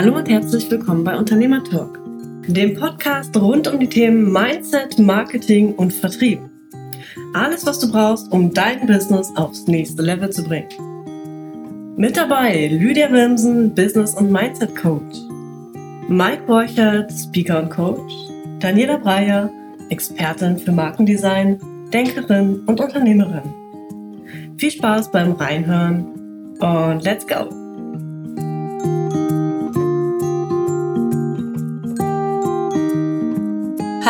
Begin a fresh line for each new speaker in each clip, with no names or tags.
Hallo und herzlich willkommen bei Unternehmer Talk, dem Podcast rund um die Themen Mindset, Marketing und Vertrieb. Alles, was du brauchst, um dein Business aufs nächste Level zu bringen. Mit dabei Lydia Wilmsen, Business- und Mindset Coach, Mike Borchert, Speaker und Coach, Daniela Breyer, Expertin für Markendesign, Denkerin und Unternehmerin. Viel Spaß beim Reinhören und let's go!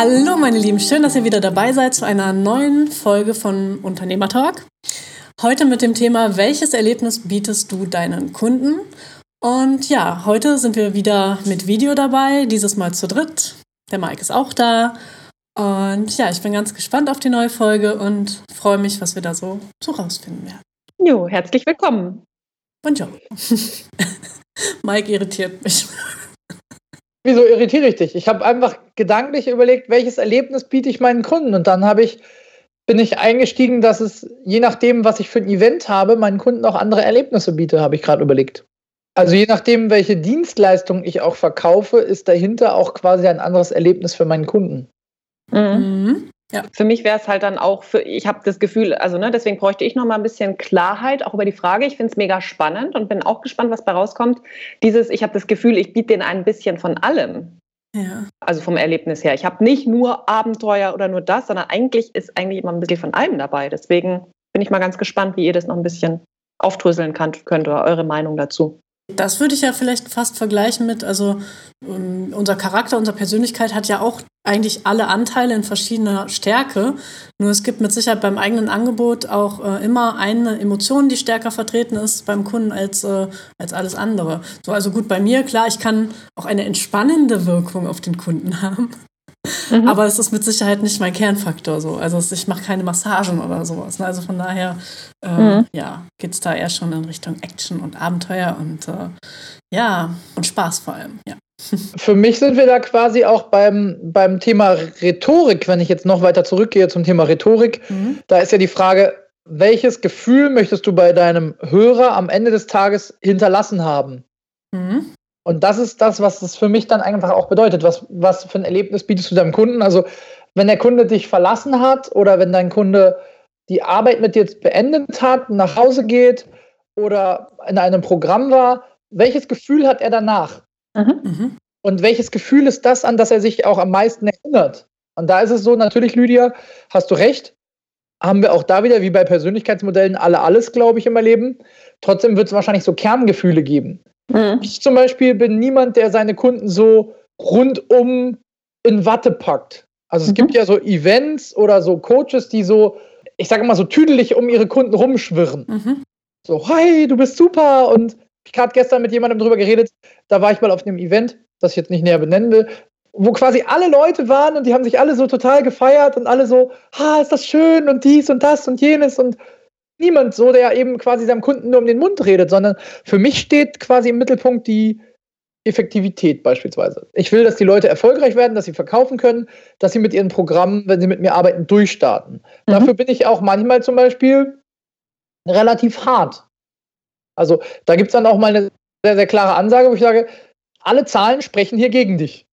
Hallo meine Lieben, schön, dass ihr wieder dabei seid zu einer neuen Folge von Unternehmer Talk. Heute mit dem Thema, welches Erlebnis bietest du deinen Kunden? Und ja, heute sind wir wieder mit Video dabei, dieses Mal zu dritt. Der Mike ist auch da. Und ja, ich bin ganz gespannt auf die neue Folge und freue mich, was wir da so, so rausfinden werden.
Jo, herzlich willkommen.
Bonjour. Mike irritiert mich.
Wieso irritiere ich dich? Ich habe einfach gedanklich überlegt, welches Erlebnis biete ich meinen Kunden und dann habe ich bin ich eingestiegen, dass es je nachdem, was ich für ein Event habe, meinen Kunden auch andere Erlebnisse biete, habe ich gerade überlegt. Also je nachdem, welche Dienstleistung ich auch verkaufe, ist dahinter auch quasi ein anderes Erlebnis für meinen Kunden.
Mhm. Ja. Für mich wäre es halt dann auch, für, ich habe das Gefühl, also ne, deswegen bräuchte ich noch mal ein bisschen Klarheit auch über die Frage. Ich finde es mega spannend und bin auch gespannt, was bei rauskommt. Dieses, ich habe das Gefühl, ich biete denen ein bisschen von allem. Ja. Also vom Erlebnis her. Ich habe nicht nur Abenteuer oder nur das, sondern eigentlich ist eigentlich immer ein bisschen von allem dabei. Deswegen bin ich mal ganz gespannt, wie ihr das noch ein bisschen aufdröseln könnt, könnt oder eure Meinung dazu.
Das würde ich ja vielleicht fast vergleichen mit, also um, unser Charakter, unsere Persönlichkeit hat ja auch eigentlich alle Anteile in verschiedener Stärke. Nur es gibt mit Sicherheit beim eigenen Angebot auch äh, immer eine Emotion, die stärker vertreten ist beim Kunden als, äh, als alles andere. So, also gut, bei mir, klar, ich kann auch eine entspannende Wirkung auf den Kunden haben. Mhm. Aber es ist mit Sicherheit nicht mein Kernfaktor so. Also ich mache keine Massagen oder sowas. Ne? Also von daher äh, mhm. ja, geht es da eher schon in Richtung Action und Abenteuer und äh, ja, und Spaß vor allem, ja.
Für mich sind wir da quasi auch beim, beim Thema Rhetorik, wenn ich jetzt noch weiter zurückgehe zum Thema Rhetorik. Mhm. Da ist ja die Frage, welches Gefühl möchtest du bei deinem Hörer am Ende des Tages hinterlassen haben? Mhm. Und das ist das, was es für mich dann einfach auch bedeutet. Was, was für ein Erlebnis bietest du deinem Kunden? Also, wenn der Kunde dich verlassen hat oder wenn dein Kunde die Arbeit mit dir beendet hat, nach Hause geht oder in einem Programm war, welches Gefühl hat er danach? Mhm. mhm. Und welches Gefühl ist das, an das er sich auch am meisten erinnert? Und da ist es so, natürlich, Lydia, hast du recht, haben wir auch da wieder, wie bei Persönlichkeitsmodellen, alle alles, glaube ich, im Leben. Trotzdem wird es wahrscheinlich so Kerngefühle geben. Mhm. Ich zum Beispiel bin niemand, der seine Kunden so rundum in Watte packt. Also es mhm. gibt ja so Events oder so Coaches, die so, ich sage mal so tüdelig um ihre Kunden rumschwirren. Mhm. So, hi, du bist super. Und ich gerade gestern mit jemandem drüber geredet, da war ich mal auf einem Event, das ich jetzt nicht näher benennen will, wo quasi alle Leute waren und die haben sich alle so total gefeiert und alle so, ha, ist das schön und dies und das und jenes und niemand so, der eben quasi seinem Kunden nur um den Mund redet, sondern für mich steht quasi im Mittelpunkt die Effektivität beispielsweise. Ich will, dass die Leute erfolgreich werden, dass sie verkaufen können, dass sie mit ihren Programmen, wenn sie mit mir arbeiten, durchstarten. Mhm. Dafür bin ich auch manchmal zum Beispiel relativ hart. Also da gibt es dann auch mal eine sehr, sehr klare Ansage, wo ich sage, alle Zahlen sprechen hier gegen dich.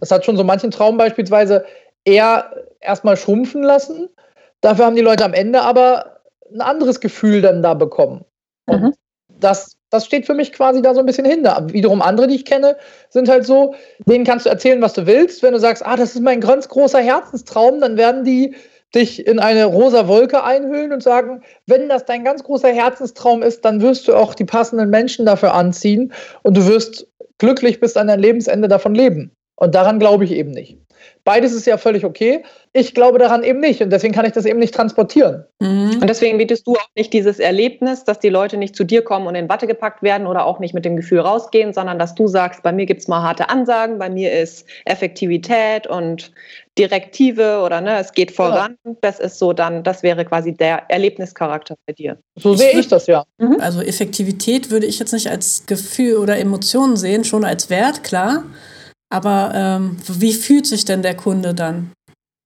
Das hat schon so manchen Traum beispielsweise eher erstmal schrumpfen lassen. Dafür haben die Leute am Ende aber ein anderes Gefühl dann da bekommen. Und mhm. das, das steht für mich quasi da so ein bisschen hinter. Wiederum andere, die ich kenne, sind halt so, denen kannst du erzählen, was du willst. Wenn du sagst, ah, das ist mein ganz großer Herzenstraum, dann werden die dich in eine rosa Wolke einhüllen und sagen, wenn das dein ganz großer Herzenstraum ist, dann wirst du auch die passenden Menschen dafür anziehen und du wirst glücklich bis an dein Lebensende davon leben. Und daran glaube ich eben nicht. Beides ist ja völlig okay. Ich glaube daran eben nicht und deswegen kann ich das eben nicht transportieren.
Mhm. Und deswegen bietest du auch nicht dieses Erlebnis, dass die Leute nicht zu dir kommen und in Watte gepackt werden oder auch nicht mit dem Gefühl rausgehen, sondern dass du sagst, bei mir gibt es mal harte Ansagen, bei mir ist Effektivität und Direktive oder ne, es geht voran. Ja. Das ist so dann, das wäre quasi der Erlebnischarakter bei dir.
So sehe ich das ja.
Mhm. Also Effektivität würde ich jetzt nicht als Gefühl oder Emotion sehen, schon als Wert, klar. Aber ähm, wie fühlt sich denn der Kunde dann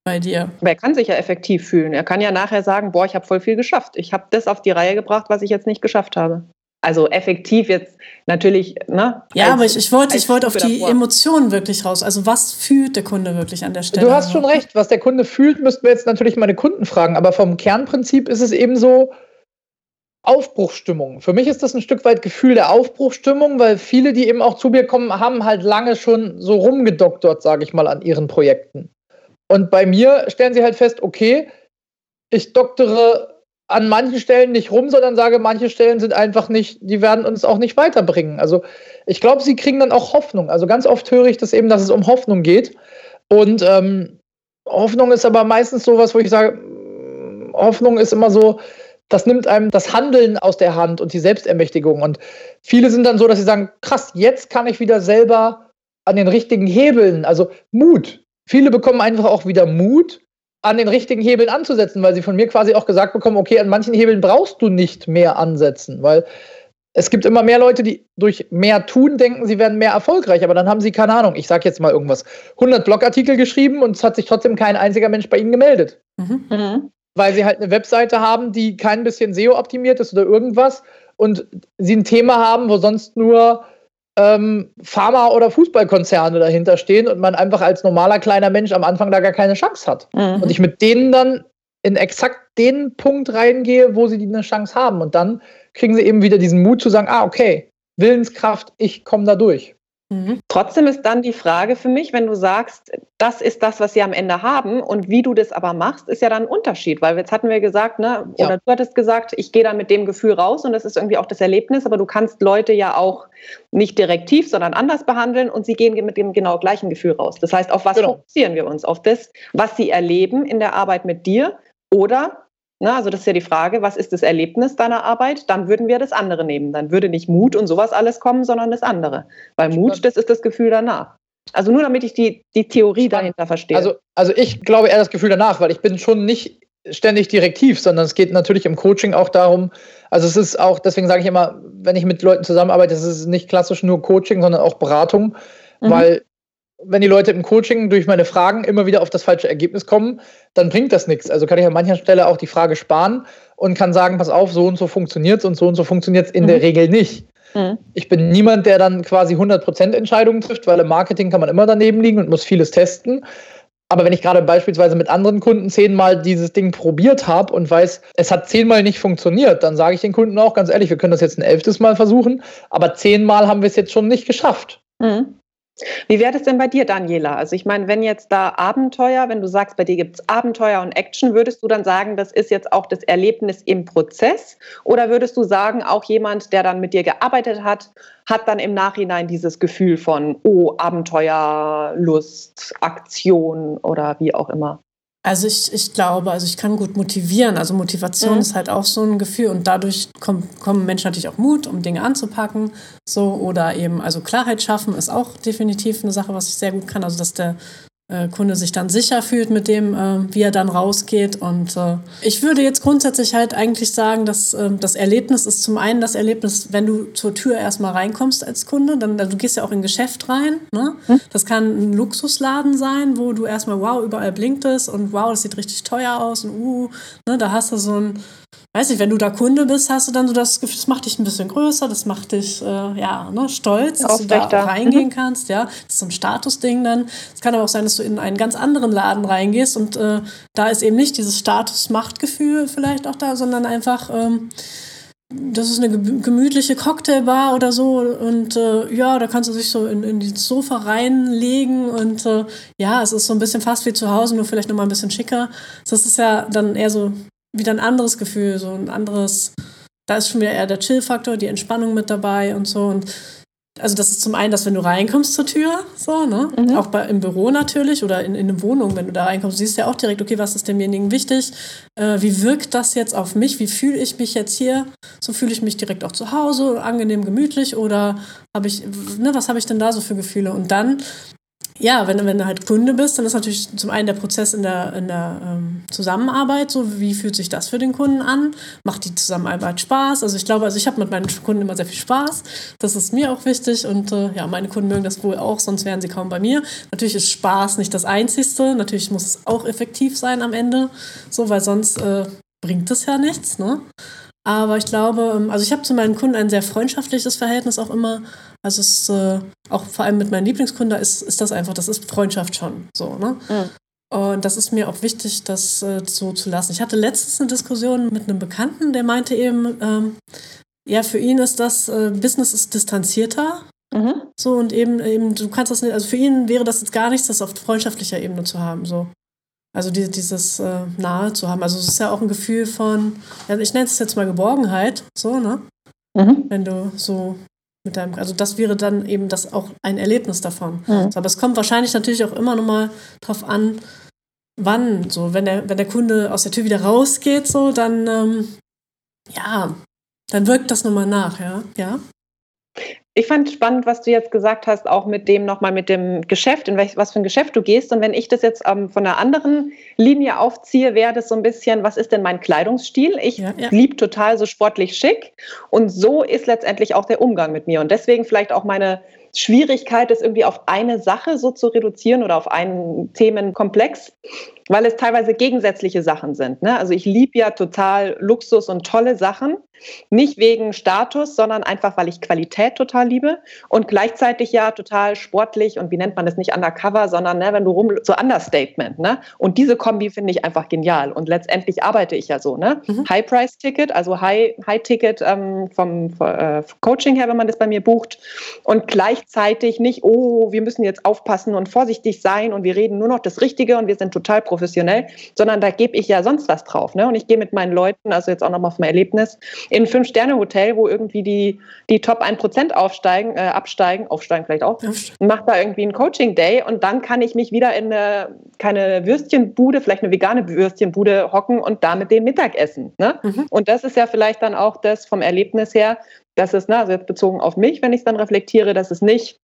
bei dir?
Er kann sich ja effektiv fühlen. Er kann ja nachher sagen, boah, ich habe voll viel geschafft. Ich habe das auf die Reihe gebracht, was ich jetzt nicht geschafft habe. Also effektiv jetzt natürlich, ne?
Ja, aber ich, ich wollte ich wollte auf die davor. Emotionen wirklich raus. Also was fühlt der Kunde wirklich an der Stelle?
Du hast schon recht. Was der Kunde fühlt, müssten wir jetzt natürlich meine Kunden fragen. Aber vom Kernprinzip ist es eben so, Aufbruchstimmung. Für mich ist das ein Stück weit Gefühl der Aufbruchstimmung, weil viele, die eben auch zu mir kommen, haben halt lange schon so rumgedoktert, sage ich mal, an ihren Projekten. Und bei mir stellen sie halt fest, okay, ich doktere an manchen Stellen nicht rum, sondern sage, manche Stellen sind einfach nicht, die werden uns auch nicht weiterbringen. Also ich glaube, sie kriegen dann auch Hoffnung. Also ganz oft höre ich das eben, dass es um Hoffnung geht. Und ähm, Hoffnung ist aber meistens sowas, wo ich sage, Hoffnung ist immer so, das nimmt einem das Handeln aus der Hand und die Selbstermächtigung. Und viele sind dann so, dass sie sagen, krass, jetzt kann ich wieder selber an den richtigen Hebeln, also Mut. Viele bekommen einfach auch wieder Mut, an den richtigen Hebeln anzusetzen, weil sie von mir quasi auch gesagt bekommen, okay, an manchen Hebeln brauchst du nicht mehr ansetzen, weil es gibt immer mehr Leute, die durch mehr tun denken, sie werden mehr erfolgreich, aber dann haben sie keine Ahnung, ich sage jetzt mal irgendwas, 100 Blogartikel geschrieben und es hat sich trotzdem kein einziger Mensch bei ihnen gemeldet. Mhm. Weil sie halt eine Webseite haben, die kein bisschen SEO optimiert ist oder irgendwas und sie ein Thema haben, wo sonst nur ähm, Pharma- oder Fußballkonzerne dahinter stehen und man einfach als normaler kleiner Mensch am Anfang da gar keine Chance hat. Mhm. Und ich mit denen dann in exakt den Punkt reingehe, wo sie eine Chance haben. Und dann kriegen sie eben wieder diesen Mut zu sagen, ah, okay, Willenskraft, ich komme da durch.
Mhm. Trotzdem ist dann die Frage für mich, wenn du sagst, das ist das, was sie am Ende haben und wie du das aber machst, ist ja dann ein Unterschied, weil jetzt hatten wir gesagt, ne, ja. oder du hattest gesagt, ich gehe dann mit dem Gefühl raus und das ist irgendwie auch das Erlebnis, aber du kannst Leute ja auch nicht direktiv, sondern anders behandeln und sie gehen mit dem genau gleichen Gefühl raus. Das heißt, auf was genau. fokussieren wir uns? Auf das, was sie erleben in der Arbeit mit dir oder na, also das ist ja die Frage, was ist das Erlebnis deiner Arbeit? Dann würden wir das andere nehmen. Dann würde nicht Mut und sowas alles kommen, sondern das andere. Weil Mut, das ist das Gefühl danach. Also nur damit ich die, die Theorie Spannend. dahinter verstehe.
Also, also ich glaube eher das Gefühl danach, weil ich bin schon nicht ständig direktiv, sondern es geht natürlich im Coaching auch darum, also es ist auch, deswegen sage ich immer, wenn ich mit Leuten zusammenarbeite, es ist nicht klassisch nur Coaching, sondern auch Beratung, mhm. weil wenn die Leute im Coaching durch meine Fragen immer wieder auf das falsche Ergebnis kommen, dann bringt das nichts. Also kann ich an mancher Stelle auch die Frage sparen und kann sagen, pass auf, so und so funktioniert es und so und so funktioniert es in mhm. der Regel nicht. Mhm. Ich bin niemand, der dann quasi 100% Entscheidungen trifft, weil im Marketing kann man immer daneben liegen und muss vieles testen. Aber wenn ich gerade beispielsweise mit anderen Kunden zehnmal dieses Ding probiert habe und weiß, es hat zehnmal nicht funktioniert, dann sage ich den Kunden auch ganz ehrlich, wir können das jetzt ein elftes Mal versuchen, aber zehnmal haben wir es jetzt schon nicht geschafft. Mhm.
Wie wäre das denn bei dir, Daniela? Also ich meine, wenn jetzt da Abenteuer, wenn du sagst, bei dir gibt es Abenteuer und Action, würdest du dann sagen, das ist jetzt auch das Erlebnis im Prozess? Oder würdest du sagen, auch jemand, der dann mit dir gearbeitet hat, hat dann im Nachhinein dieses Gefühl von, oh, Abenteuer, Lust, Aktion oder wie auch immer?
Also ich, ich glaube, also ich kann gut motivieren. Also Motivation mhm. ist halt auch so ein Gefühl und dadurch kommen, kommen Menschen natürlich auch Mut, um Dinge anzupacken. So oder eben, also Klarheit schaffen ist auch definitiv eine Sache, was ich sehr gut kann. Also dass der Kunde sich dann sicher fühlt mit dem, äh, wie er dann rausgeht. Und äh, ich würde jetzt grundsätzlich halt eigentlich sagen, dass äh, das Erlebnis ist zum einen das Erlebnis, wenn du zur Tür erstmal reinkommst als Kunde, dann du gehst ja auch in ein Geschäft rein. Ne? Das kann ein Luxusladen sein, wo du erstmal, wow, überall blinkt es und wow, das sieht richtig teuer aus und uh, ne, da hast du so ein weiß nicht, wenn du da Kunde bist, hast du dann so das Gefühl, das macht dich ein bisschen größer, das macht dich, äh, ja, ne, stolz, dass du da reingehen mhm. kannst, ja. Das ist so ein Statusding dann. Es kann aber auch sein, dass du in einen ganz anderen Laden reingehst und äh, da ist eben nicht dieses Status-Machtgefühl vielleicht auch da, sondern einfach, ähm, das ist eine gemütliche Cocktailbar oder so und äh, ja, da kannst du dich so in, in das Sofa reinlegen und äh, ja, es ist so ein bisschen fast wie zu Hause, nur vielleicht nochmal ein bisschen schicker. Das ist ja dann eher so wieder ein anderes Gefühl, so ein anderes, da ist schon wieder eher der Chill-Faktor, die Entspannung mit dabei und so. Und also das ist zum einen, dass wenn du reinkommst zur Tür, so, ne? Mhm. Auch bei, im Büro natürlich oder in, in eine Wohnung, wenn du da reinkommst, siehst du ja auch direkt, okay, was ist demjenigen wichtig? Äh, wie wirkt das jetzt auf mich? Wie fühle ich mich jetzt hier? So fühle ich mich direkt auch zu Hause, angenehm gemütlich oder habe ich, ne, was habe ich denn da so für Gefühle? Und dann ja, wenn, wenn du halt Kunde bist, dann ist natürlich zum einen der Prozess in der, in der ähm, Zusammenarbeit, so wie fühlt sich das für den Kunden an? Macht die Zusammenarbeit Spaß? Also ich glaube, also ich habe mit meinen Kunden immer sehr viel Spaß. Das ist mir auch wichtig und äh, ja, meine Kunden mögen das wohl auch, sonst wären sie kaum bei mir. Natürlich ist Spaß nicht das Einzigste. Natürlich muss es auch effektiv sein am Ende, so, weil sonst äh, bringt es ja nichts, ne? Aber ich glaube, ähm, also ich habe zu meinen Kunden ein sehr freundschaftliches Verhältnis auch immer. Also es ist äh, auch vor allem mit meinen Lieblingskunden ist, ist das einfach, das ist Freundschaft schon so, ne? Mhm. Und das ist mir auch wichtig, das äh, so zu lassen. Ich hatte letztens eine Diskussion mit einem Bekannten, der meinte eben, ähm, ja, für ihn ist das, äh, Business ist distanzierter. Mhm. So und eben, eben, du kannst das nicht, also für ihn wäre das jetzt gar nichts, das auf freundschaftlicher Ebene zu haben. So. Also die, dieses äh, Nahe zu haben. Also es ist ja auch ein Gefühl von, ja, ich nenne es jetzt mal Geborgenheit, so, ne? Mhm. Wenn du so mit deinem, also das wäre dann eben das auch ein Erlebnis davon. Mhm. So, aber es kommt wahrscheinlich natürlich auch immer nochmal drauf an, wann, so, wenn der, wenn der Kunde aus der Tür wieder rausgeht, so, dann, ähm, ja, dann wirkt das nochmal nach, ja, ja.
Ich fand spannend, was du jetzt gesagt hast, auch mit dem nochmal mit dem Geschäft, in welch, was für ein Geschäft du gehst. Und wenn ich das jetzt ähm, von einer anderen Linie aufziehe, wäre das so ein bisschen, was ist denn mein Kleidungsstil? Ich ja, ja. liebe total so sportlich schick. Und so ist letztendlich auch der Umgang mit mir. Und deswegen vielleicht auch meine Schwierigkeit, das irgendwie auf eine Sache so zu reduzieren oder auf einen Themenkomplex, weil es teilweise gegensätzliche Sachen sind. Ne? Also ich liebe ja total Luxus und tolle Sachen, nicht wegen Status, sondern einfach, weil ich Qualität total liebe und gleichzeitig ja total sportlich und wie nennt man das nicht undercover, sondern ne, wenn du rum, so Understatement. Ne? Und diese Kombi finde ich einfach genial und letztendlich arbeite ich ja so. Ne? Mhm. High-Price-Ticket, also High-Ticket High ähm, vom äh, Coaching her, wenn man das bei mir bucht und gleichzeitig nicht, oh, wir müssen jetzt aufpassen und vorsichtig sein und wir reden nur noch das Richtige und wir sind total professionell, sondern da gebe ich ja sonst was drauf. Ne? Und ich gehe mit meinen Leuten, also jetzt auch nochmal vom Erlebnis, in Fünf-Sterne-Hotel, wo irgendwie die, die Top 1% aufsteigen, äh, absteigen, aufsteigen vielleicht auch, und mache da irgendwie einen Coaching-Day und dann kann ich mich wieder in eine, keine Würstchenbude, vielleicht eine vegane Würstchenbude hocken und da mit dem Mittag essen. Ne? Mhm. Und das ist ja vielleicht dann auch das vom Erlebnis her, dass es, ne, also jetzt bezogen auf mich, wenn ich es dann reflektiere, dass es nicht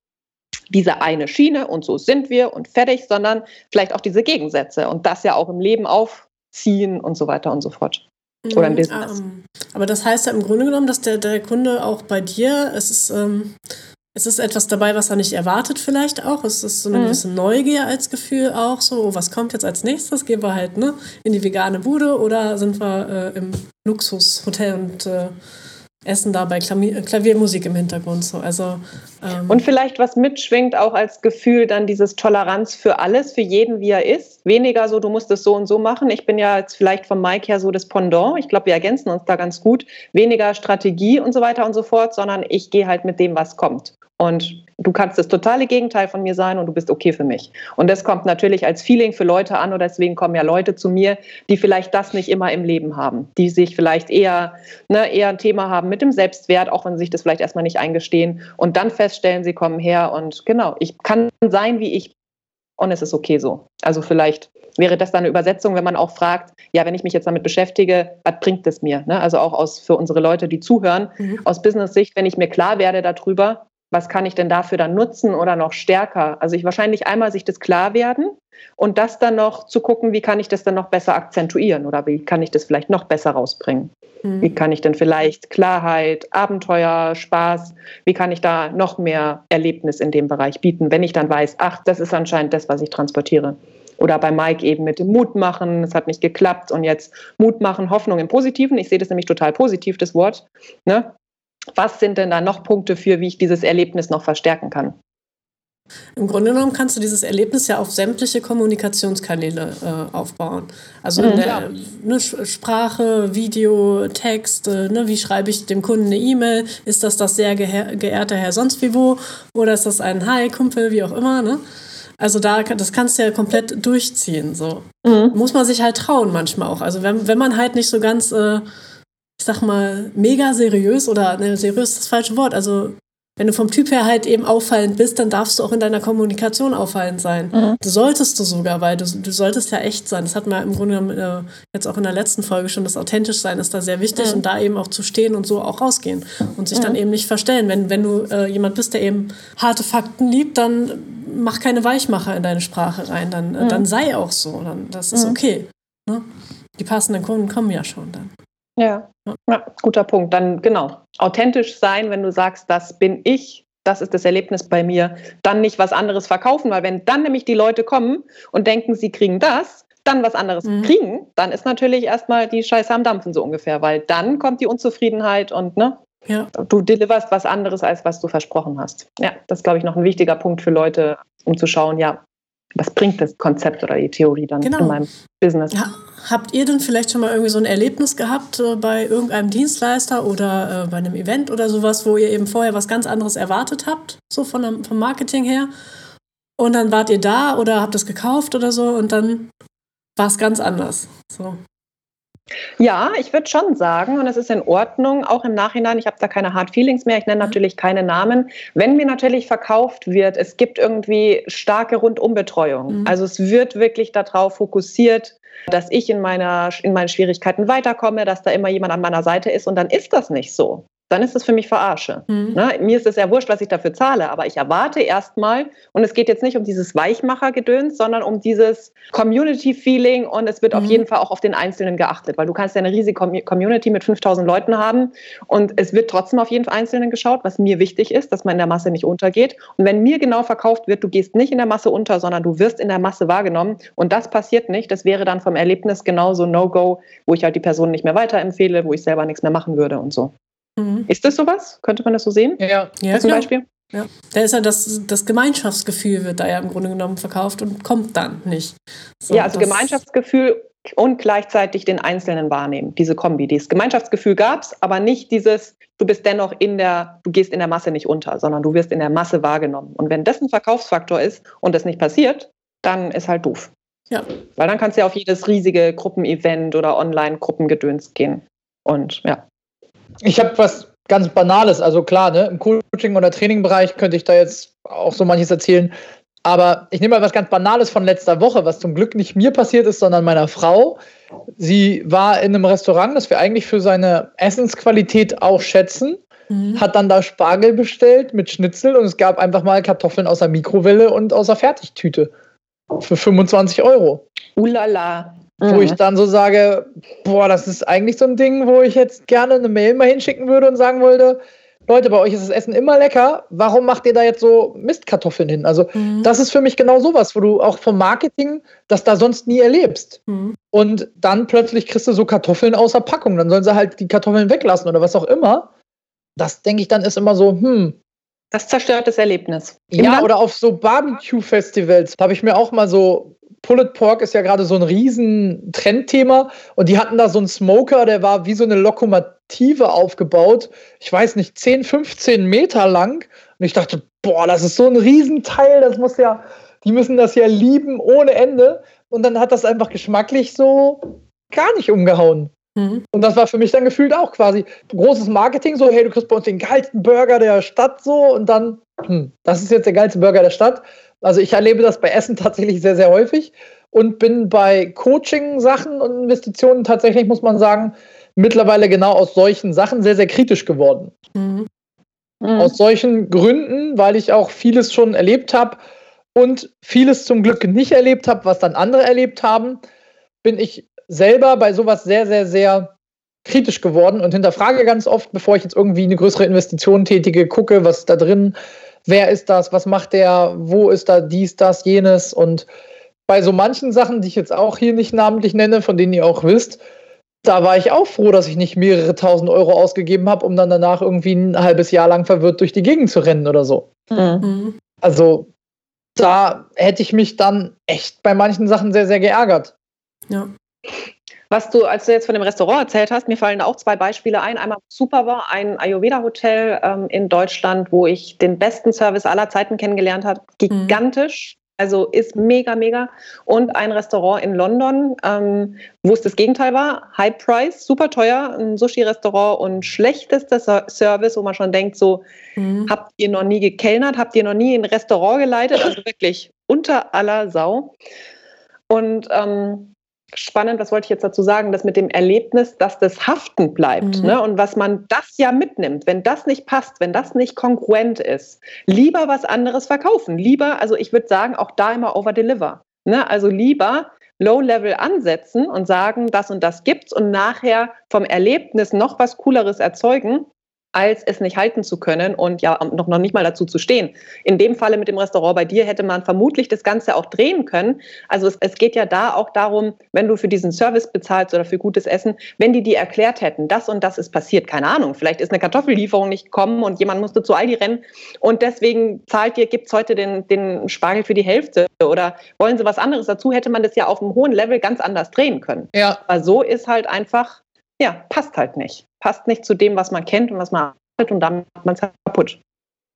diese eine Schiene und so sind wir und fertig, sondern vielleicht auch diese Gegensätze und das ja auch im Leben aufziehen und so weiter und so fort. Oder im mhm, Business.
Um, aber das heißt ja im Grunde genommen, dass der, der Kunde auch bei dir, es ist, ähm, es ist etwas dabei, was er nicht erwartet vielleicht auch. Es ist so eine mhm. gewisse Neugier als Gefühl auch. So, oh, was kommt jetzt als nächstes? Gehen wir halt ne, in die vegane Bude oder sind wir äh, im Luxushotel und äh, essen dabei Klaviermusik im Hintergrund. So. Also,
ähm und vielleicht was mitschwingt auch als Gefühl dann dieses Toleranz für alles, für jeden, wie er ist. Weniger so, du musst es so und so machen. Ich bin ja jetzt vielleicht vom Mike her so das Pendant. Ich glaube, wir ergänzen uns da ganz gut. Weniger Strategie und so weiter und so fort, sondern ich gehe halt mit dem, was kommt. Und du kannst das totale Gegenteil von mir sein und du bist okay für mich. Und das kommt natürlich als Feeling für Leute an und deswegen kommen ja Leute zu mir, die vielleicht das nicht immer im Leben haben, die sich vielleicht eher, ne, eher ein Thema haben mit dem Selbstwert, auch wenn sie sich das vielleicht erstmal nicht eingestehen und dann feststellen, sie kommen her und genau, ich kann sein, wie ich bin und es ist okay so. Also vielleicht wäre das dann eine Übersetzung, wenn man auch fragt, ja, wenn ich mich jetzt damit beschäftige, was bringt es mir? Ne? Also auch aus, für unsere Leute, die zuhören, mhm. aus Business-Sicht, wenn ich mir klar werde darüber, was kann ich denn dafür dann nutzen oder noch stärker? Also ich wahrscheinlich einmal sich das klar werden und das dann noch zu gucken, wie kann ich das dann noch besser akzentuieren oder wie kann ich das vielleicht noch besser rausbringen? Mhm. Wie kann ich denn vielleicht Klarheit, Abenteuer, Spaß, wie kann ich da noch mehr Erlebnis in dem Bereich bieten, wenn ich dann weiß, ach, das ist anscheinend das, was ich transportiere. Oder bei Mike eben mit dem Mut machen, es hat nicht geklappt und jetzt Mut machen, Hoffnung im Positiven. Ich sehe das nämlich total positiv, das Wort. Ne? Was sind denn da noch Punkte für, wie ich dieses Erlebnis noch verstärken kann?
Im Grunde genommen kannst du dieses Erlebnis ja auf sämtliche Kommunikationskanäle äh, aufbauen. Also mhm, der, ja. ne, Sprache, Video, Text, äh, ne, wie schreibe ich dem Kunden eine E-Mail? Ist das das sehr geehrte Herr sonst wie wo? Oder ist das ein Hi, Kumpel, wie auch immer? Ne? Also da, das kannst du ja komplett durchziehen. So. Mhm. Muss man sich halt trauen manchmal auch. Also wenn, wenn man halt nicht so ganz... Äh, sag mal, mega seriös oder ne, seriös ist das falsche Wort. Also wenn du vom Typ her halt eben auffallend bist, dann darfst du auch in deiner Kommunikation auffallend sein. Mhm. Du solltest du sogar, weil du, du solltest ja echt sein. Das hat man im Grunde äh, jetzt auch in der letzten Folge schon, das authentisch sein ist da sehr wichtig mhm. und da eben auch zu stehen und so auch rausgehen und sich mhm. dann eben nicht verstellen. Wenn, wenn du äh, jemand bist, der eben harte Fakten liebt, dann mach keine Weichmacher in deine Sprache rein. Dann, äh, dann sei auch so. Dann, das ist mhm. okay. Ne? Die passenden Kunden kommen ja schon dann.
Ja. ja, guter Punkt. Dann genau, authentisch sein, wenn du sagst, das bin ich, das ist das Erlebnis bei mir, dann nicht was anderes verkaufen, weil wenn dann nämlich die Leute kommen und denken, sie kriegen das, dann was anderes mhm. kriegen, dann ist natürlich erstmal die Scheiße am Dampfen so ungefähr, weil dann kommt die Unzufriedenheit und ne, ja. du deliverst was anderes, als was du versprochen hast. Ja, das ist, glaube ich, noch ein wichtiger Punkt für Leute, um zu schauen, ja, was bringt das Konzept oder die Theorie dann genau. in meinem Business?
Ja. Habt ihr denn vielleicht schon mal irgendwie so ein Erlebnis gehabt äh, bei irgendeinem Dienstleister oder äh, bei einem Event oder sowas, wo ihr eben vorher was ganz anderes erwartet habt, so von einem, vom Marketing her? Und dann wart ihr da oder habt es gekauft oder so und dann war es ganz anders. So.
Ja, ich würde schon sagen, und es ist in Ordnung, auch im Nachhinein, ich habe da keine Hard Feelings mehr, ich nenne mhm. natürlich keine Namen. Wenn mir natürlich verkauft wird, es gibt irgendwie starke Rundumbetreuung. Mhm. Also es wird wirklich darauf fokussiert, dass ich in, meiner, in meinen Schwierigkeiten weiterkomme, dass da immer jemand an meiner Seite ist und dann ist das nicht so dann ist das für mich Verarsche. Mhm. Ne? Mir ist es ja wurscht, was ich dafür zahle, aber ich erwarte erstmal, und es geht jetzt nicht um dieses Weichmacher-Gedöns, sondern um dieses Community-Feeling und es wird mhm. auf jeden Fall auch auf den Einzelnen geachtet, weil du kannst ja eine riesige Community mit 5000 Leuten haben und es wird trotzdem auf jeden Einzelnen geschaut, was mir wichtig ist, dass man in der Masse nicht untergeht. Und wenn mir genau verkauft wird, du gehst nicht in der Masse unter, sondern du wirst in der Masse wahrgenommen und das passiert nicht, das wäre dann vom Erlebnis genauso No-Go, wo ich halt die Person nicht mehr weiterempfehle, wo ich selber nichts mehr machen würde und so. Mhm. Ist das sowas? Könnte man das so sehen?
Ja, ja zum klar. Beispiel. Ja. Da ist ja das, das Gemeinschaftsgefühl wird da ja im Grunde genommen verkauft und kommt dann nicht.
So, ja, also Gemeinschaftsgefühl und gleichzeitig den Einzelnen wahrnehmen, diese Kombi. Dieses Gemeinschaftsgefühl gab es, aber nicht dieses, du bist dennoch in der, du gehst in der Masse nicht unter, sondern du wirst in der Masse wahrgenommen. Und wenn das ein Verkaufsfaktor ist und das nicht passiert, dann ist halt doof. Ja. Weil dann kannst du ja auf jedes riesige Gruppenevent oder Online-Gruppengedöns gehen. Und ja.
Ich habe was ganz Banales. Also klar, ne, im Coaching- oder Trainingbereich könnte ich da jetzt auch so manches erzählen. Aber ich nehme mal was ganz Banales von letzter Woche, was zum Glück nicht mir passiert ist, sondern meiner Frau. Sie war in einem Restaurant, das wir eigentlich für seine Essensqualität auch schätzen, mhm. hat dann da Spargel bestellt mit Schnitzel und es gab einfach mal Kartoffeln aus der Mikrowelle und aus der Fertigtüte für 25 Euro.
Ulala.
Wo ich mhm. dann so sage, boah, das ist eigentlich so ein Ding, wo ich jetzt gerne eine Mail mal hinschicken würde und sagen wollte, Leute, bei euch ist das Essen immer lecker, warum macht ihr da jetzt so Mistkartoffeln hin? Also mhm. das ist für mich genau sowas, wo du auch vom Marketing das da sonst nie erlebst. Mhm. Und dann plötzlich kriegst du so Kartoffeln außer Packung, dann sollen sie halt die Kartoffeln weglassen oder was auch immer. Das denke ich dann ist immer so, hm.
Das zerstört das Erlebnis.
ja, oder auf so Barbecue-Festivals habe ich mir auch mal so Pulled Pork ist ja gerade so ein riesen Trendthema und die hatten da so einen Smoker, der war wie so eine Lokomotive aufgebaut. Ich weiß nicht, 10, 15 Meter lang. Und ich dachte, boah, das ist so ein Riesenteil, das muss ja, die müssen das ja lieben ohne Ende. Und dann hat das einfach geschmacklich so gar nicht umgehauen. Mhm. Und das war für mich dann gefühlt auch quasi großes Marketing, so, hey, du kriegst bei uns den geilsten Burger der Stadt so und dann, hm, das ist jetzt der geilste Burger der Stadt. Also ich erlebe das bei Essen tatsächlich sehr, sehr häufig und bin bei Coaching-Sachen und Investitionen tatsächlich, muss man sagen, mittlerweile genau aus solchen Sachen sehr, sehr kritisch geworden. Mhm. Mhm. Aus solchen Gründen, weil ich auch vieles schon erlebt habe und vieles zum Glück nicht erlebt habe, was dann andere erlebt haben, bin ich selber bei sowas sehr, sehr, sehr kritisch geworden und hinterfrage ganz oft, bevor ich jetzt irgendwie eine größere Investition tätige, gucke, was da drin wer ist das, was macht der, wo ist da dies, das, jenes. Und bei so manchen Sachen, die ich jetzt auch hier nicht namentlich nenne, von denen ihr auch wisst, da war ich auch froh, dass ich nicht mehrere tausend Euro ausgegeben habe, um dann danach irgendwie ein halbes Jahr lang verwirrt durch die Gegend zu rennen oder so. Mhm. Also da hätte ich mich dann echt bei manchen Sachen sehr, sehr geärgert.
Ja. Was du, als du jetzt von dem Restaurant erzählt hast, mir fallen auch zwei Beispiele ein. Einmal super war ein Ayurveda-Hotel ähm, in Deutschland, wo ich den besten Service aller Zeiten kennengelernt habe. Gigantisch. Mhm. Also ist mega, mega. Und ein Restaurant in London, ähm, wo es das Gegenteil war. High Price, super teuer, ein Sushi-Restaurant und schlechtester Service, wo man schon denkt, so, mhm. habt ihr noch nie gekellnert, habt ihr noch nie ein Restaurant geleitet? Also wirklich unter aller Sau. Und ähm, spannend, was wollte ich jetzt dazu sagen, das mit dem Erlebnis, dass das haften bleibt mhm. ne? und was man das ja mitnimmt, wenn das nicht passt, wenn das nicht kongruent ist, lieber was anderes verkaufen, lieber, also ich würde sagen, auch da immer over-deliver. Ne? Also lieber Low-Level ansetzen und sagen, das und das gibt's und nachher vom Erlebnis noch was Cooleres erzeugen, als es nicht halten zu können und ja noch, noch nicht mal dazu zu stehen. In dem Falle mit dem Restaurant bei dir hätte man vermutlich das Ganze auch drehen können. Also es, es geht ja da auch darum, wenn du für diesen Service bezahlst oder für gutes Essen, wenn die dir erklärt hätten, das und das ist passiert, keine Ahnung, vielleicht ist eine Kartoffellieferung nicht gekommen und jemand musste zu Aldi rennen und deswegen zahlt dir, gibt es heute den, den Spargel für die Hälfte oder wollen sie was anderes dazu, hätte man das ja auf einem hohen Level ganz anders drehen können. Ja. Aber so ist halt einfach ja, passt halt nicht. Passt nicht zu dem, was man kennt und was man arbeitet und damit macht man es halt kaputt.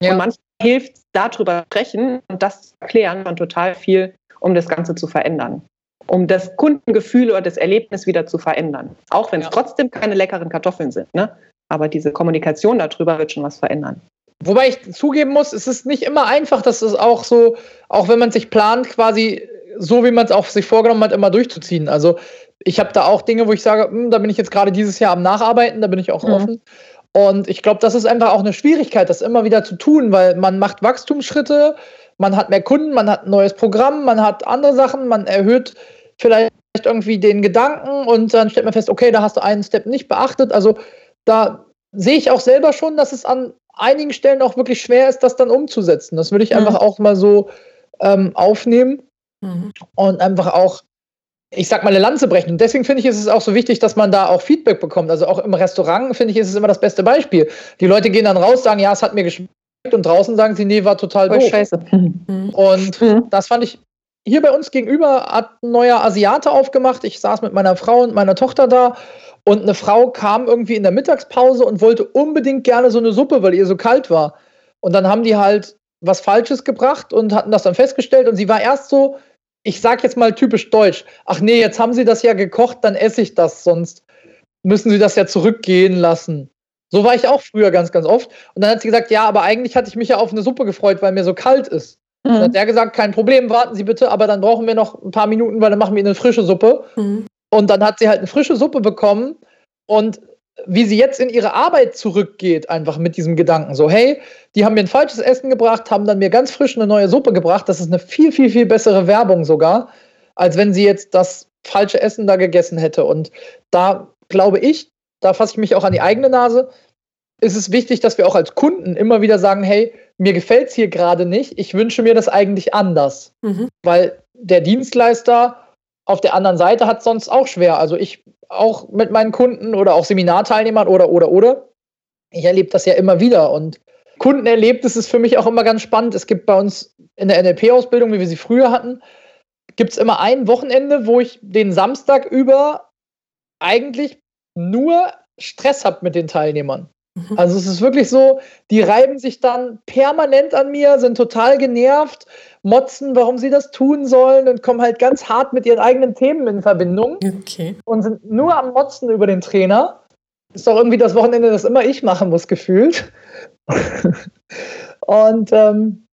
Ja. Und manchmal hilft darüber sprechen und das zu erklären man total viel, um das Ganze zu verändern. Um das Kundengefühl oder das Erlebnis wieder zu verändern. Auch wenn es ja. trotzdem keine leckeren Kartoffeln sind. Ne? Aber diese Kommunikation darüber wird schon was verändern.
Wobei ich zugeben muss, es ist nicht immer einfach, dass es auch so, auch wenn man sich plant, quasi so, wie man es auch sich vorgenommen hat, immer durchzuziehen. Also ich habe da auch Dinge, wo ich sage, hm, da bin ich jetzt gerade dieses Jahr am Nacharbeiten, da bin ich auch mhm. offen. Und ich glaube, das ist einfach auch eine Schwierigkeit, das immer wieder zu tun, weil man macht Wachstumsschritte, man hat mehr Kunden, man hat ein neues Programm, man hat andere Sachen, man erhöht vielleicht irgendwie den Gedanken und dann stellt man fest, okay, da hast du einen Step nicht beachtet. Also da sehe ich auch selber schon, dass es an einigen Stellen auch wirklich schwer ist, das dann umzusetzen. Das würde ich mhm. einfach auch mal so ähm, aufnehmen mhm. und einfach auch ich sag mal, eine Lanze brechen. Und deswegen finde ich, ist es auch so wichtig, dass man da auch Feedback bekommt. Also auch im Restaurant, finde ich, ist es immer das beste Beispiel. Die Leute gehen dann raus, sagen, ja, es hat mir geschmeckt und draußen sagen sie, nee, war total oh, doof. Scheiße. Und mhm. das fand ich, hier bei uns gegenüber hat ein neuer Asiate aufgemacht. Ich saß mit meiner Frau und meiner Tochter da und eine Frau kam irgendwie in der Mittagspause und wollte unbedingt gerne so eine Suppe, weil ihr so kalt war. Und dann haben die halt was Falsches gebracht und hatten das dann festgestellt und sie war erst so, ich sag jetzt mal typisch deutsch, ach nee, jetzt haben sie das ja gekocht, dann esse ich das, sonst müssen sie das ja zurückgehen lassen. So war ich auch früher ganz, ganz oft. Und dann hat sie gesagt, ja, aber eigentlich hatte ich mich ja auf eine Suppe gefreut, weil mir so kalt ist. Mhm. Dann hat er gesagt, kein Problem, warten Sie bitte, aber dann brauchen wir noch ein paar Minuten, weil dann machen wir eine frische Suppe. Mhm. Und dann hat sie halt eine frische Suppe bekommen und wie sie jetzt in ihre Arbeit zurückgeht, einfach mit diesem Gedanken. So, hey, die haben mir ein falsches Essen gebracht, haben dann mir ganz frisch eine neue Suppe gebracht. Das ist eine viel, viel, viel bessere Werbung sogar, als wenn sie jetzt das falsche Essen da gegessen hätte. Und da glaube ich, da fasse ich mich auch an die eigene Nase, ist es wichtig, dass wir auch als Kunden immer wieder sagen, hey, mir gefällt es hier gerade nicht, ich wünsche mir das eigentlich anders. Mhm. Weil der Dienstleister auf der anderen Seite hat es sonst auch schwer. Also ich auch mit meinen Kunden oder auch Seminarteilnehmern oder, oder, oder. Ich erlebe das ja immer wieder und Kundenerlebnis ist für mich auch immer ganz spannend. Es gibt bei uns in der NLP-Ausbildung, wie wir sie früher hatten, gibt es immer ein Wochenende, wo ich den Samstag über eigentlich nur Stress habe mit den Teilnehmern. Mhm. Also es ist wirklich so, die reiben sich dann permanent an mir, sind total genervt, motzen, warum sie das tun sollen und kommen halt ganz hart mit ihren eigenen Themen in Verbindung okay. und sind nur am Motzen über den Trainer. Ist doch irgendwie das Wochenende, das immer ich machen muss, gefühlt. und ähm,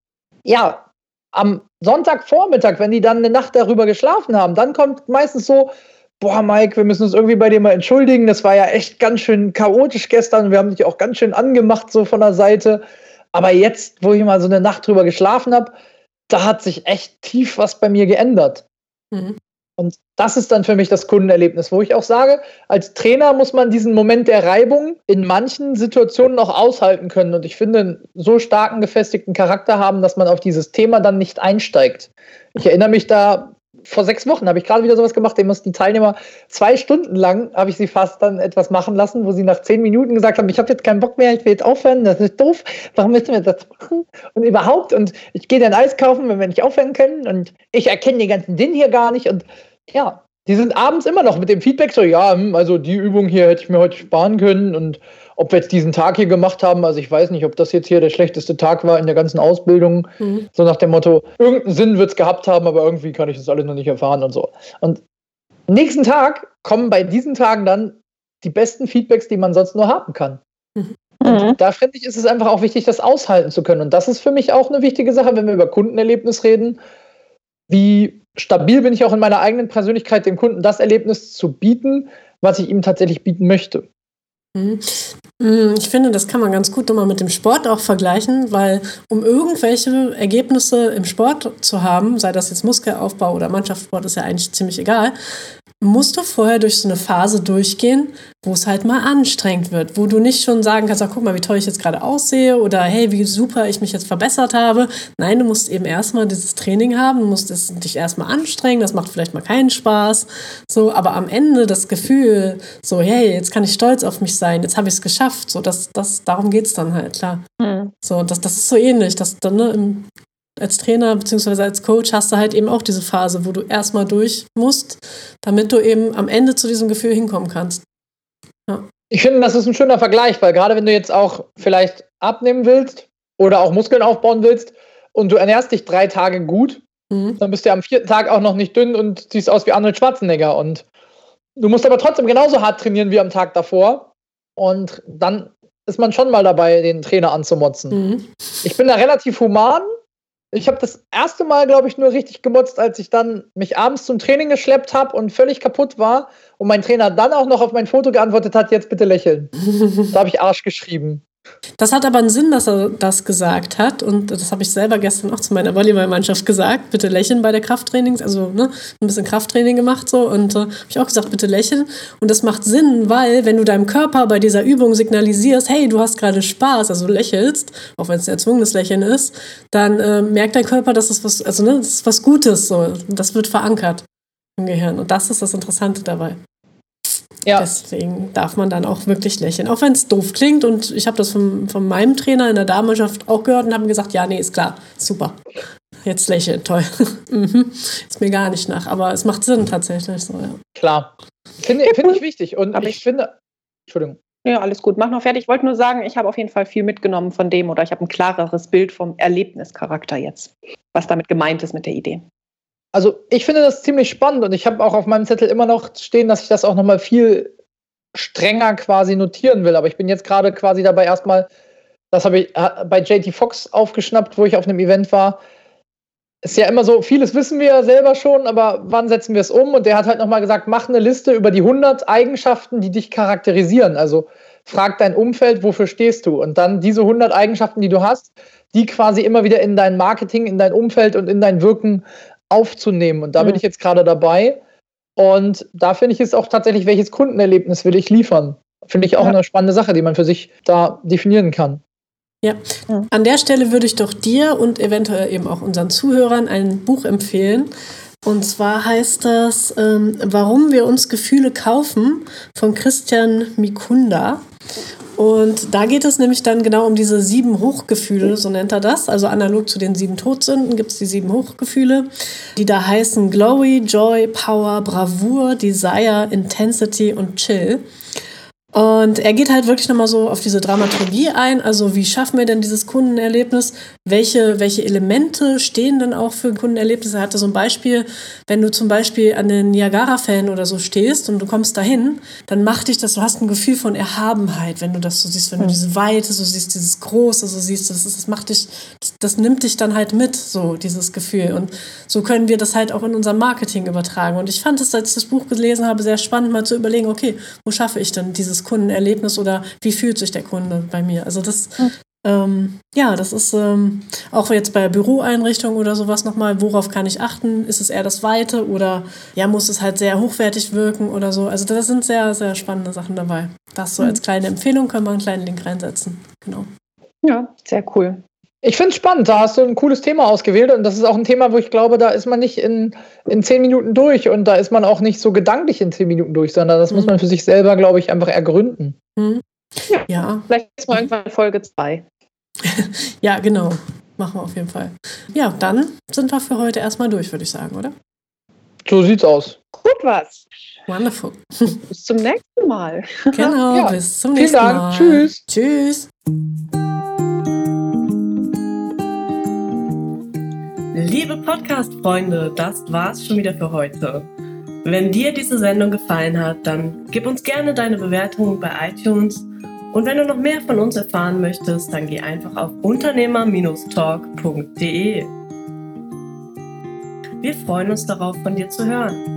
ja, am Sonntagvormittag, wenn die dann eine Nacht darüber geschlafen haben, dann kommt meistens so, boah, Mike, wir müssen uns irgendwie bei dir mal entschuldigen. Das war ja echt ganz schön chaotisch gestern. Wir haben dich auch ganz schön angemacht, so von der Seite. Aber jetzt, wo ich mal so eine Nacht drüber geschlafen habe, da hat sich echt tief was bei mir geändert. Mhm. Und das ist dann für mich das Kundenerlebnis, wo ich auch sage, als Trainer muss man diesen Moment der Reibung in manchen Situationen auch aushalten können. Und ich finde, einen so starken, gefestigten Charakter haben, dass man auf dieses Thema dann nicht einsteigt. Ich erinnere mich da vor sechs Wochen habe ich gerade wieder sowas gemacht, dem mussten die Teilnehmer zwei Stunden lang, habe ich sie fast dann etwas machen lassen, wo sie nach zehn Minuten gesagt haben, ich habe jetzt keinen Bock mehr, ich will jetzt aufhören, das ist doof, warum müssen wir das machen? Und überhaupt, und ich gehe dann Eis kaufen, wenn wir nicht aufhören können und ich erkenne den ganzen Sinn hier gar nicht und ja, die sind abends immer noch mit dem Feedback so, ja, hm, also die Übung hier hätte ich mir heute sparen können und ob wir jetzt diesen Tag hier gemacht haben, also ich weiß nicht, ob das jetzt hier der schlechteste Tag war in der ganzen Ausbildung. Mhm. So nach dem Motto, irgendeinen Sinn wird es gehabt haben, aber irgendwie kann ich das alles noch nicht erfahren und so. Und nächsten Tag kommen bei diesen Tagen dann die besten Feedbacks, die man sonst nur haben kann. Mhm. Und da finde ich, ist es einfach auch wichtig, das aushalten zu können. Und das ist für mich auch eine wichtige Sache, wenn wir über Kundenerlebnis reden. Wie stabil bin ich auch in meiner eigenen Persönlichkeit, dem Kunden das Erlebnis zu bieten, was ich ihm tatsächlich bieten möchte.
Mhm. Mhm, ich finde, das kann man ganz gut nochmal mit dem Sport auch vergleichen, weil um irgendwelche Ergebnisse im Sport zu haben, sei das jetzt Muskelaufbau oder Mannschaftssport, ist ja eigentlich ziemlich egal, musst du vorher durch so eine Phase durchgehen, wo es halt mal anstrengend wird, wo du nicht schon sagen kannst, ach, guck mal, wie toll ich jetzt gerade aussehe oder hey, wie super ich mich jetzt verbessert habe. Nein, du musst eben erstmal dieses Training haben, du musst es, dich erstmal anstrengen, das macht vielleicht mal keinen Spaß. So, aber am Ende das Gefühl, so, hey, jetzt kann ich stolz auf mich sein, jetzt habe ich es geschafft. So, das, das, darum geht es dann halt, klar. Mhm. So, das, das ist so ähnlich. Das, dann, ne, im, als Trainer bzw. als Coach hast du halt eben auch diese Phase, wo du erstmal durch musst, damit du eben am Ende zu diesem Gefühl hinkommen kannst.
Ja. Ich finde, das ist ein schöner Vergleich, weil gerade wenn du jetzt auch vielleicht abnehmen willst oder auch Muskeln aufbauen willst und du ernährst dich drei Tage gut, mhm. dann bist du am vierten Tag auch noch nicht dünn und siehst aus wie Arnold Schwarzenegger. Und du musst aber trotzdem genauso hart trainieren wie am Tag davor. Und dann ist man schon mal dabei, den Trainer anzumotzen. Mhm. Ich bin da relativ human ich habe das erste Mal, glaube ich, nur richtig gemotzt, als ich dann mich abends zum Training geschleppt habe und völlig kaputt war und mein Trainer dann auch noch auf mein Foto geantwortet hat, jetzt bitte lächeln. da habe ich Arsch geschrieben.
Das hat aber einen Sinn, dass er das gesagt hat. Und das habe ich selber gestern auch zu meiner Volleyballmannschaft gesagt. Bitte lächeln bei der Krafttrainings. Also ne, ein bisschen Krafttraining gemacht so. Und äh, habe ich auch gesagt, bitte lächeln. Und das macht Sinn, weil wenn du deinem Körper bei dieser Übung signalisierst, hey, du hast gerade Spaß, also lächelst, auch wenn es ein erzwungenes Lächeln ist, dann äh, merkt dein Körper, dass es was, also ne, das ist was Gutes. So. Das wird verankert im Gehirn. Und das ist das Interessante dabei. Ja. Deswegen darf man dann auch wirklich lächeln. Auch wenn es doof klingt. Und ich habe das von, von meinem Trainer in der Damenmannschaft auch gehört und haben gesagt, ja, nee, ist klar, super. Jetzt lächeln, toll. Mhm. ist mir gar nicht nach. Aber es macht Sinn tatsächlich so, ja.
Klar. Finde find ich wichtig. Und ich, ich finde. Entschuldigung.
Ja, alles gut. Mach noch fertig. Ich wollte nur sagen, ich habe auf jeden Fall viel mitgenommen von dem oder ich habe ein klareres Bild vom Erlebnischarakter jetzt, was damit gemeint ist mit der Idee.
Also ich finde das ziemlich spannend und ich habe auch auf meinem Zettel immer noch stehen, dass ich das auch nochmal viel strenger quasi notieren will. Aber ich bin jetzt gerade quasi dabei erstmal, das habe ich äh, bei JT Fox aufgeschnappt, wo ich auf einem Event war. Ist ja immer so, vieles wissen wir ja selber schon, aber wann setzen wir es um? Und der hat halt nochmal gesagt, mach eine Liste über die 100 Eigenschaften, die dich charakterisieren. Also frag dein Umfeld, wofür stehst du? Und dann diese 100 Eigenschaften, die du hast, die quasi immer wieder in dein Marketing, in dein Umfeld und in dein Wirken aufzunehmen. Und da mhm. bin ich jetzt gerade dabei. Und da finde ich es auch tatsächlich, welches Kundenerlebnis will ich liefern? Finde ich auch ja. eine spannende Sache, die man für sich da definieren kann.
Ja, an der Stelle würde ich doch dir und eventuell eben auch unseren Zuhörern ein Buch empfehlen. Und zwar heißt das ähm, Warum wir uns Gefühle kaufen von Christian Mikunda. Und da geht es nämlich dann genau um diese sieben Hochgefühle, so nennt er das. Also analog zu den sieben Todsünden gibt es die sieben Hochgefühle, die da heißen Glory, Joy, Power, Bravour, Desire, Intensity und Chill. Und er geht halt wirklich nochmal so auf diese Dramaturgie ein. Also, wie schaffen wir denn dieses Kundenerlebnis? Welche, welche Elemente stehen denn auch für Kundenerlebnisse? Er hatte so ein Beispiel, wenn du zum Beispiel an den Niagara-Fan oder so stehst und du kommst dahin, dann macht dich das, du hast ein Gefühl von Erhabenheit, wenn du das so siehst, wenn du hm. diese Weite so siehst, dieses Große so siehst, das, das macht dich, das, das nimmt dich dann halt mit, so dieses Gefühl. Und so können wir das halt auch in unserem Marketing übertragen. Und ich fand es, als ich das Buch gelesen habe, sehr spannend, mal zu überlegen, okay, wo schaffe ich denn dieses Kundenerlebnis oder wie fühlt sich der Kunde bei mir? Also das, mhm. ähm, ja, das ist ähm, auch jetzt bei Büroeinrichtungen oder sowas nochmal, worauf kann ich achten? Ist es eher das Weite oder ja, muss es halt sehr hochwertig wirken oder so? Also das sind sehr, sehr spannende Sachen dabei. Das so als kleine Empfehlung können wir einen kleinen Link reinsetzen. Genau.
Ja, sehr cool.
Ich finde es spannend, da hast du ein cooles Thema ausgewählt und das ist auch ein Thema, wo ich glaube, da ist man nicht in, in zehn Minuten durch und da ist man auch nicht so gedanklich in zehn Minuten durch, sondern das mhm. muss man für sich selber, glaube ich, einfach ergründen.
Mhm. Ja. ja. Vielleicht ist mal irgendwann Folge 2.
ja, genau. Machen wir auf jeden Fall. Ja, dann sind wir für heute erstmal durch, würde ich sagen, oder?
So sieht's aus.
Gut was.
Wonderful.
Bis zum nächsten Mal.
Genau, ja. bis zum nächsten Vielen Dank. Mal.
Tschüss.
Tschüss.
Liebe Podcast-Freunde, das war's schon wieder für heute. Wenn dir diese Sendung gefallen hat, dann gib uns gerne deine Bewertung bei iTunes. Und wenn du noch mehr von uns erfahren möchtest, dann geh einfach auf unternehmer-talk.de. Wir freuen uns darauf, von dir zu hören.